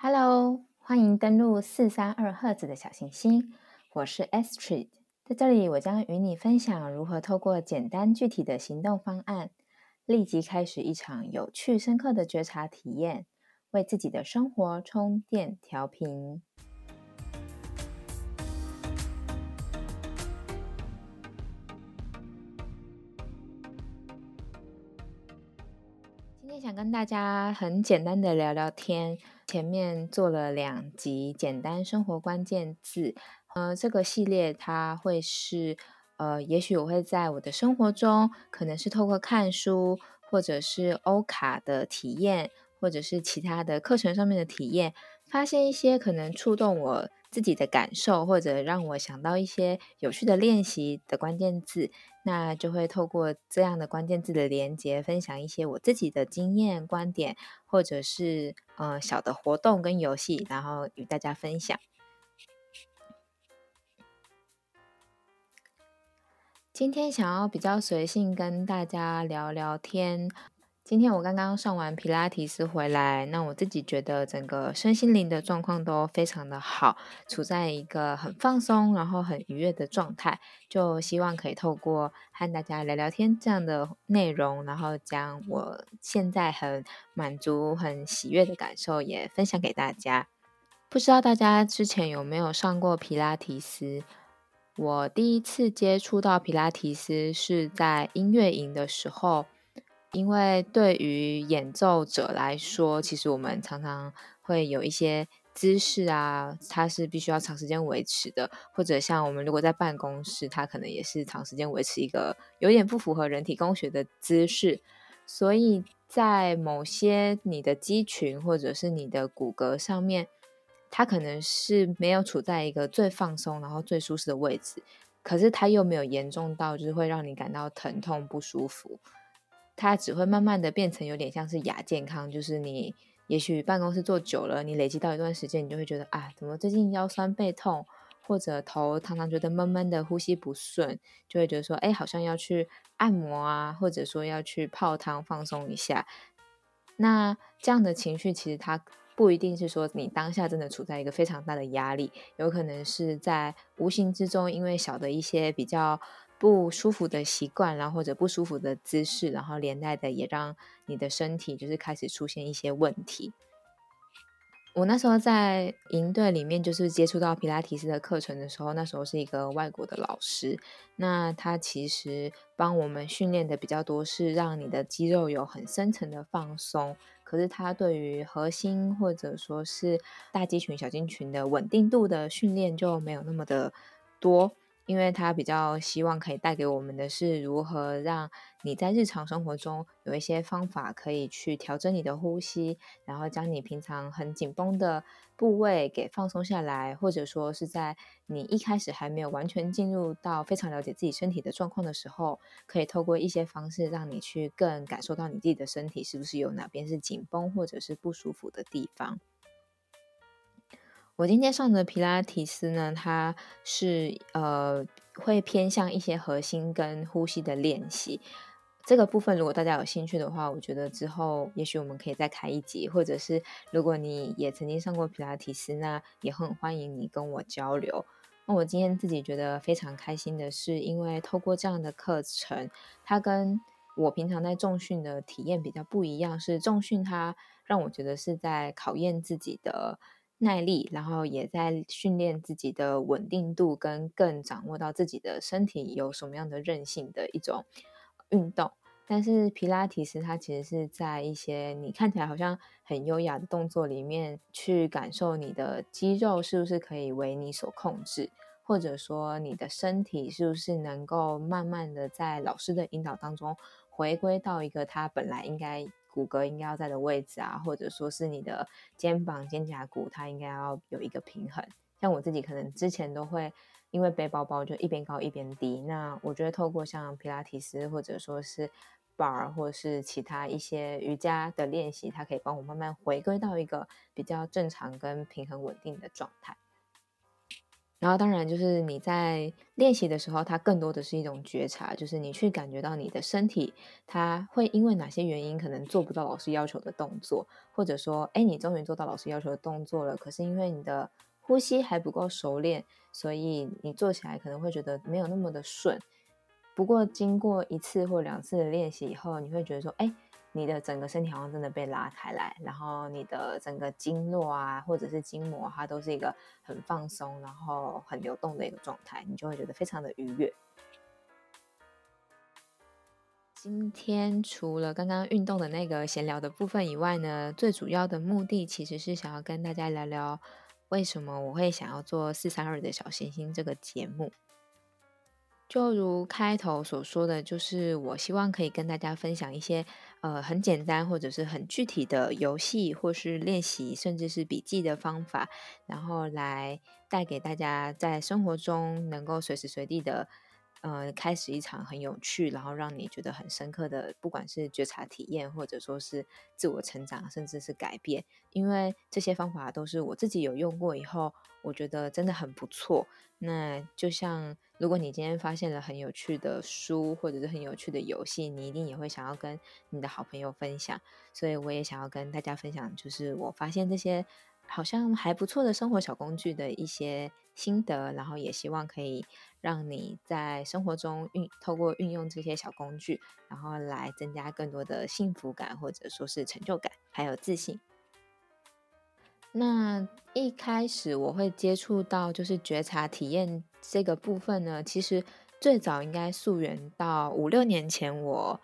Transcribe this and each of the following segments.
Hello，欢迎登录四三二赫兹的小行星，我是 Astrid，在这里我将与你分享如何透过简单具体的行动方案，立即开始一场有趣深刻的觉察体验，为自己的生活充电调频。今天想跟大家很简单的聊聊天。前面做了两集简单生活关键字，呃，这个系列它会是，呃，也许我会在我的生活中，可能是透过看书，或者是欧卡的体验，或者是其他的课程上面的体验，发现一些可能触动我。自己的感受，或者让我想到一些有趣的练习的关键字，那就会透过这样的关键字的连接，分享一些我自己的经验、观点，或者是呃小的活动跟游戏，然后与大家分享。今天想要比较随性跟大家聊聊天。今天我刚刚上完皮拉提斯回来，那我自己觉得整个身心灵的状况都非常的好，处在一个很放松，然后很愉悦的状态，就希望可以透过和大家聊聊天这样的内容，然后将我现在很满足、很喜悦的感受也分享给大家。不知道大家之前有没有上过皮拉提斯？我第一次接触到皮拉提斯是在音乐营的时候。因为对于演奏者来说，其实我们常常会有一些姿势啊，它是必须要长时间维持的，或者像我们如果在办公室，它可能也是长时间维持一个有点不符合人体工学的姿势，所以在某些你的肌群或者是你的骨骼上面，它可能是没有处在一个最放松然后最舒适的位置，可是它又没有严重到就是会让你感到疼痛不舒服。它只会慢慢的变成有点像是亚健康，就是你也许办公室坐久了，你累积到一段时间，你就会觉得啊，怎么最近腰酸背痛，或者头常常觉得闷闷的，呼吸不顺，就会觉得说，哎，好像要去按摩啊，或者说要去泡汤放松一下。那这样的情绪其实它不一定是说你当下真的处在一个非常大的压力，有可能是在无形之中，因为小的一些比较。不舒服的习惯，然后或者不舒服的姿势，然后连带的也让你的身体就是开始出现一些问题。我那时候在营队里面，就是接触到皮拉提斯的课程的时候，那时候是一个外国的老师，那他其实帮我们训练的比较多，是让你的肌肉有很深层的放松，可是他对于核心或者说是大肌群、小肌群的稳定度的训练就没有那么的多。因为他比较希望可以带给我们的是如何让你在日常生活中有一些方法可以去调整你的呼吸，然后将你平常很紧绷的部位给放松下来，或者说是在你一开始还没有完全进入到非常了解自己身体的状况的时候，可以透过一些方式让你去更感受到你自己的身体是不是有哪边是紧绷或者是不舒服的地方。我今天上的皮拉提斯呢，它是呃会偏向一些核心跟呼吸的练习。这个部分如果大家有兴趣的话，我觉得之后也许我们可以再开一集，或者是如果你也曾经上过皮拉提斯，那也很欢迎你跟我交流。那我今天自己觉得非常开心的是，因为透过这样的课程，它跟我平常在重训的体验比较不一样，是重训它让我觉得是在考验自己的。耐力，然后也在训练自己的稳定度，跟更掌握到自己的身体有什么样的韧性的一种运动。但是皮拉提斯它其实是在一些你看起来好像很优雅的动作里面，去感受你的肌肉是不是可以为你所控制，或者说你的身体是不是能够慢慢的在老师的引导当中回归到一个它本来应该。骨骼应该要在的位置啊，或者说是你的肩膀、肩胛骨，它应该要有一个平衡。像我自己可能之前都会因为背包包就一边高一边低。那我觉得透过像皮拉提斯或者说是 bar 或者是其他一些瑜伽的练习，它可以帮我慢慢回归到一个比较正常跟平衡稳定的状态。然后当然就是你在练习的时候，它更多的是一种觉察，就是你去感觉到你的身体，它会因为哪些原因可能做不到老师要求的动作，或者说，哎，你终于做到老师要求的动作了，可是因为你的呼吸还不够熟练，所以你做起来可能会觉得没有那么的顺。不过经过一次或两次的练习以后，你会觉得说，哎。你的整个身体好像真的被拉开来，然后你的整个经络啊，或者是筋膜，它都是一个很放松，然后很流动的一个状态，你就会觉得非常的愉悦。今天除了刚刚运动的那个闲聊的部分以外呢，最主要的目的其实是想要跟大家聊聊，为什么我会想要做四三二的小行星这个节目。就如开头所说的，就是我希望可以跟大家分享一些呃很简单或者是很具体的游戏或是练习，甚至是笔记的方法，然后来带给大家在生活中能够随时随地的。呃，开始一场很有趣，然后让你觉得很深刻的，不管是觉察体验，或者说是自我成长，甚至是改变，因为这些方法都是我自己有用过以后，我觉得真的很不错。那就像如果你今天发现了很有趣的书，或者是很有趣的游戏，你一定也会想要跟你的好朋友分享。所以我也想要跟大家分享，就是我发现这些好像还不错的生活小工具的一些心得，然后也希望可以。让你在生活中运透过运用这些小工具，然后来增加更多的幸福感，或者说是成就感，还有自信。那一开始我会接触到就是觉察体验这个部分呢，其实最早应该溯源到五六年前，我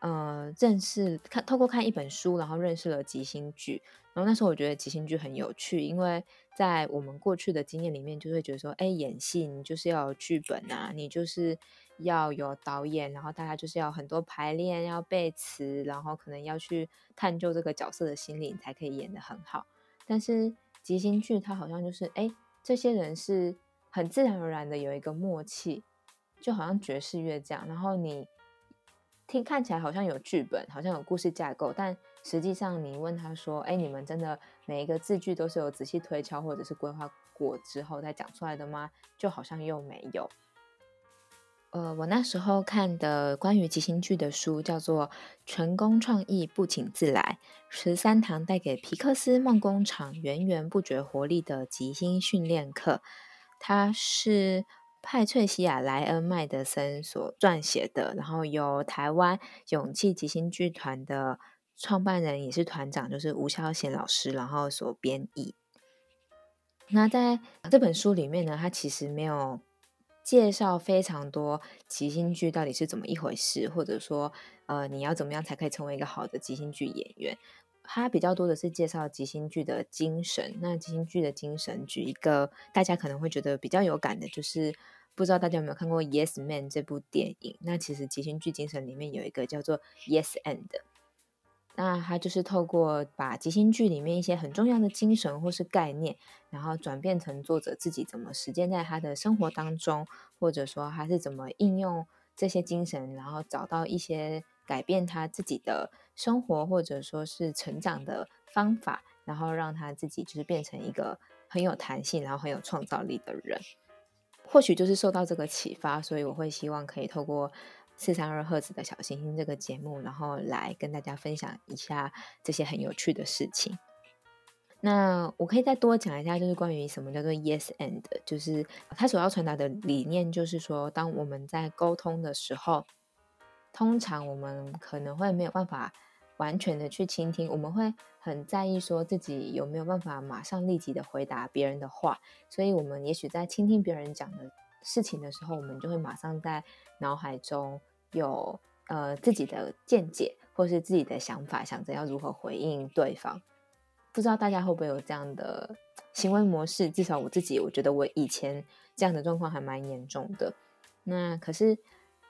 呃认识看透过看一本书，然后认识了即兴剧。然后那时候我觉得即兴剧很有趣，因为在我们过去的经验里面，就会觉得说，哎，演戏你就是要有剧本啊，你就是要有导演，然后大家就是要很多排练，要背词，然后可能要去探究这个角色的心理，才可以演得很好。但是即兴剧它好像就是，哎，这些人是很自然而然的有一个默契，就好像爵士乐这样，然后你听看起来好像有剧本，好像有故事架构，但实际上，你问他说：“哎，你们真的每一个字句都是有仔细推敲或者是规划过之后再讲出来的吗？”就好像又没有。呃，我那时候看的关于即兴剧的书叫做《成功创意不请自来：十三堂带给皮克斯梦工厂源源不绝活力的即兴训练课》，它是派翠西亚·莱恩·麦德森所撰写的，然后由台湾勇气即兴剧团的。创办人也是团长，就是吴孝贤老师，然后所编译。那在这本书里面呢，他其实没有介绍非常多即兴剧到底是怎么一回事，或者说，呃，你要怎么样才可以成为一个好的即兴剧演员？他比较多的是介绍即兴剧的精神。那即兴剧的精神，举一个大家可能会觉得比较有感的，就是不知道大家有没有看过《Yes Man》这部电影？那其实即兴剧精神里面有一个叫做 “Yes and”。那他就是透过把即兴剧里面一些很重要的精神或是概念，然后转变成作者自己怎么实践在他的生活当中，或者说他是怎么应用这些精神，然后找到一些改变他自己的生活或者说是成长的方法，然后让他自己就是变成一个很有弹性，然后很有创造力的人。或许就是受到这个启发，所以我会希望可以透过。四三二赫兹的小星星这个节目，然后来跟大家分享一下这些很有趣的事情。那我可以再多讲一下，就是关于什么叫做 Yes and，就是他所要传达的理念，就是说，当我们在沟通的时候，通常我们可能会没有办法完全的去倾听，我们会很在意说自己有没有办法马上立即的回答别人的话，所以我们也许在倾听别人讲的事情的时候，我们就会马上在脑海中。有呃自己的见解或是自己的想法，想着要如何回应对方。不知道大家会不会有这样的行为模式？至少我自己，我觉得我以前这样的状况还蛮严重的。那可是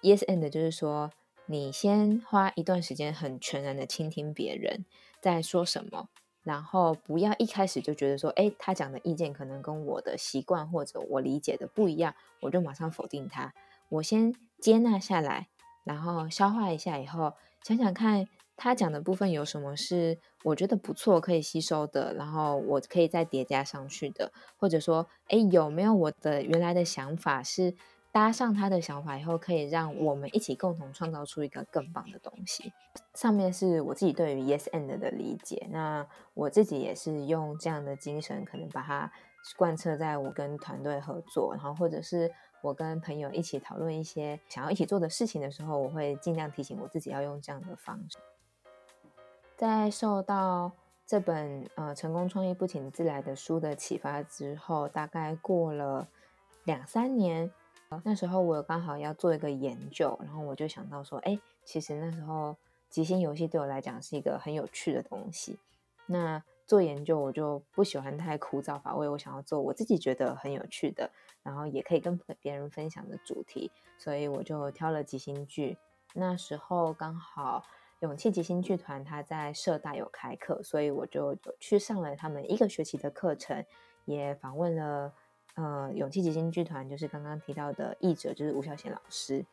yes and 就是说，你先花一段时间很全然的倾听别人在说什么，然后不要一开始就觉得说，哎，他讲的意见可能跟我的习惯或者我理解的不一样，我就马上否定他。我先接纳下来。然后消化一下以后，想想看他讲的部分有什么是我觉得不错可以吸收的，然后我可以再叠加上去的，或者说，哎，有没有我的原来的想法是搭上他的想法以后，可以让我们一起共同创造出一个更棒的东西？上面是我自己对于 Yes and 的理解，那我自己也是用这样的精神，可能把它贯彻在我跟团队合作，然后或者是。我跟朋友一起讨论一些想要一起做的事情的时候，我会尽量提醒我自己要用这样的方式。在受到这本呃成功创业不请自来的书的启发之后，大概过了两三年，那时候我刚好要做一个研究，然后我就想到说，哎，其实那时候即兴游戏对我来讲是一个很有趣的东西。那做研究我就不喜欢太枯燥乏味，我想要做我自己觉得很有趣的，然后也可以跟别人分享的主题，所以我就挑了即兴剧。那时候刚好勇气即兴剧团他在社大有开课，所以我就去上了他们一个学期的课程，也访问了呃勇气即兴剧团，就是刚刚提到的译者，就是吴小贤老师，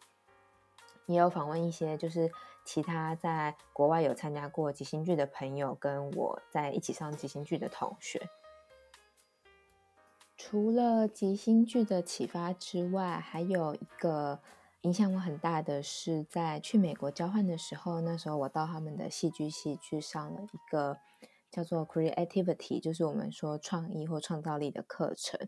也有访问一些就是。其他在国外有参加过即兴剧的朋友，跟我在一起上即兴剧的同学，除了即兴剧的启发之外，还有一个影响我很大的是在去美国交换的时候，那时候我到他们的戏剧系去上了一个叫做 Creativity，就是我们说创意或创造力的课程。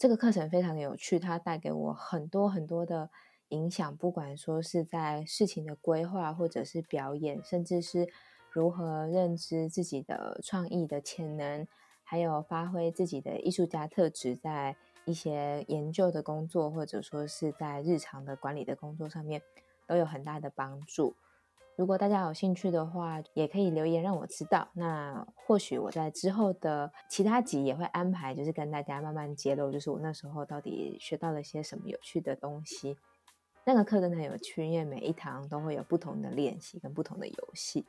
这个课程非常的有趣，它带给我很多很多的。影响，不管说是在事情的规划，或者是表演，甚至是如何认知自己的创意的潜能，还有发挥自己的艺术家特质，在一些研究的工作，或者说是在日常的管理的工作上面，都有很大的帮助。如果大家有兴趣的话，也可以留言让我知道。那或许我在之后的其他集也会安排，就是跟大家慢慢揭露，就是我那时候到底学到了些什么有趣的东西。那个课真的很有趣，因为每一堂都会有不同的练习跟不同的游戏。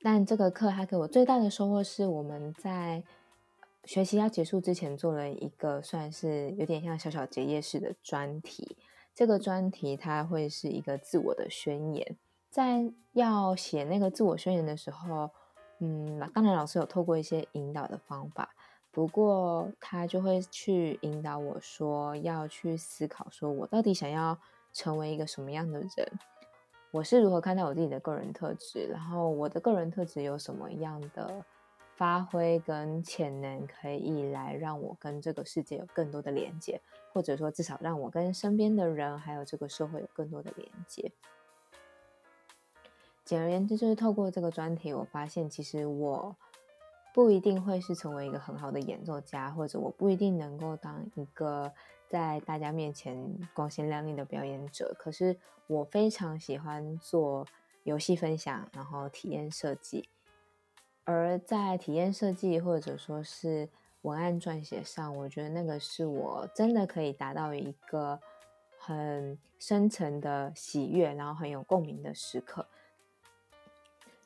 但这个课它给我最大的收获是，我们在学习要结束之前做了一个算是有点像小小结业式的专题。这个专题它会是一个自我的宣言。在要写那个自我宣言的时候，嗯，当然老师有透过一些引导的方法，不过他就会去引导我说要去思考，说我到底想要。成为一个什么样的人？我是如何看待我自己的个人特质？然后我的个人特质有什么样的发挥跟潜能，可以来让我跟这个世界有更多的连接，或者说至少让我跟身边的人还有这个社会有更多的连接。简而言之，就是透过这个专题，我发现其实我不一定会是成为一个很好的演奏家，或者我不一定能够当一个。在大家面前光鲜亮丽的表演者，可是我非常喜欢做游戏分享，然后体验设计。而在体验设计或者说是文案撰写上，我觉得那个是我真的可以达到一个很深层的喜悦，然后很有共鸣的时刻。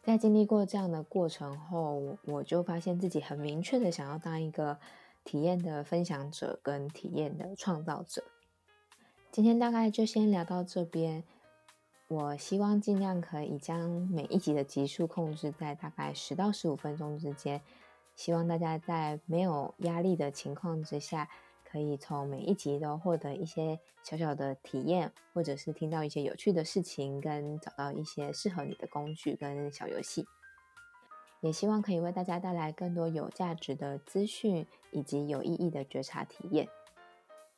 在经历过这样的过程后，我就发现自己很明确的想要当一个。体验的分享者跟体验的创造者，今天大概就先聊到这边。我希望尽量可以将每一集的集数控制在大概十到十五分钟之间，希望大家在没有压力的情况之下，可以从每一集都获得一些小小的体验，或者是听到一些有趣的事情，跟找到一些适合你的工具跟小游戏。也希望可以为大家带来更多有价值的资讯以及有意义的觉察体验。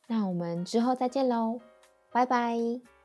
那我们之后再见喽，拜拜。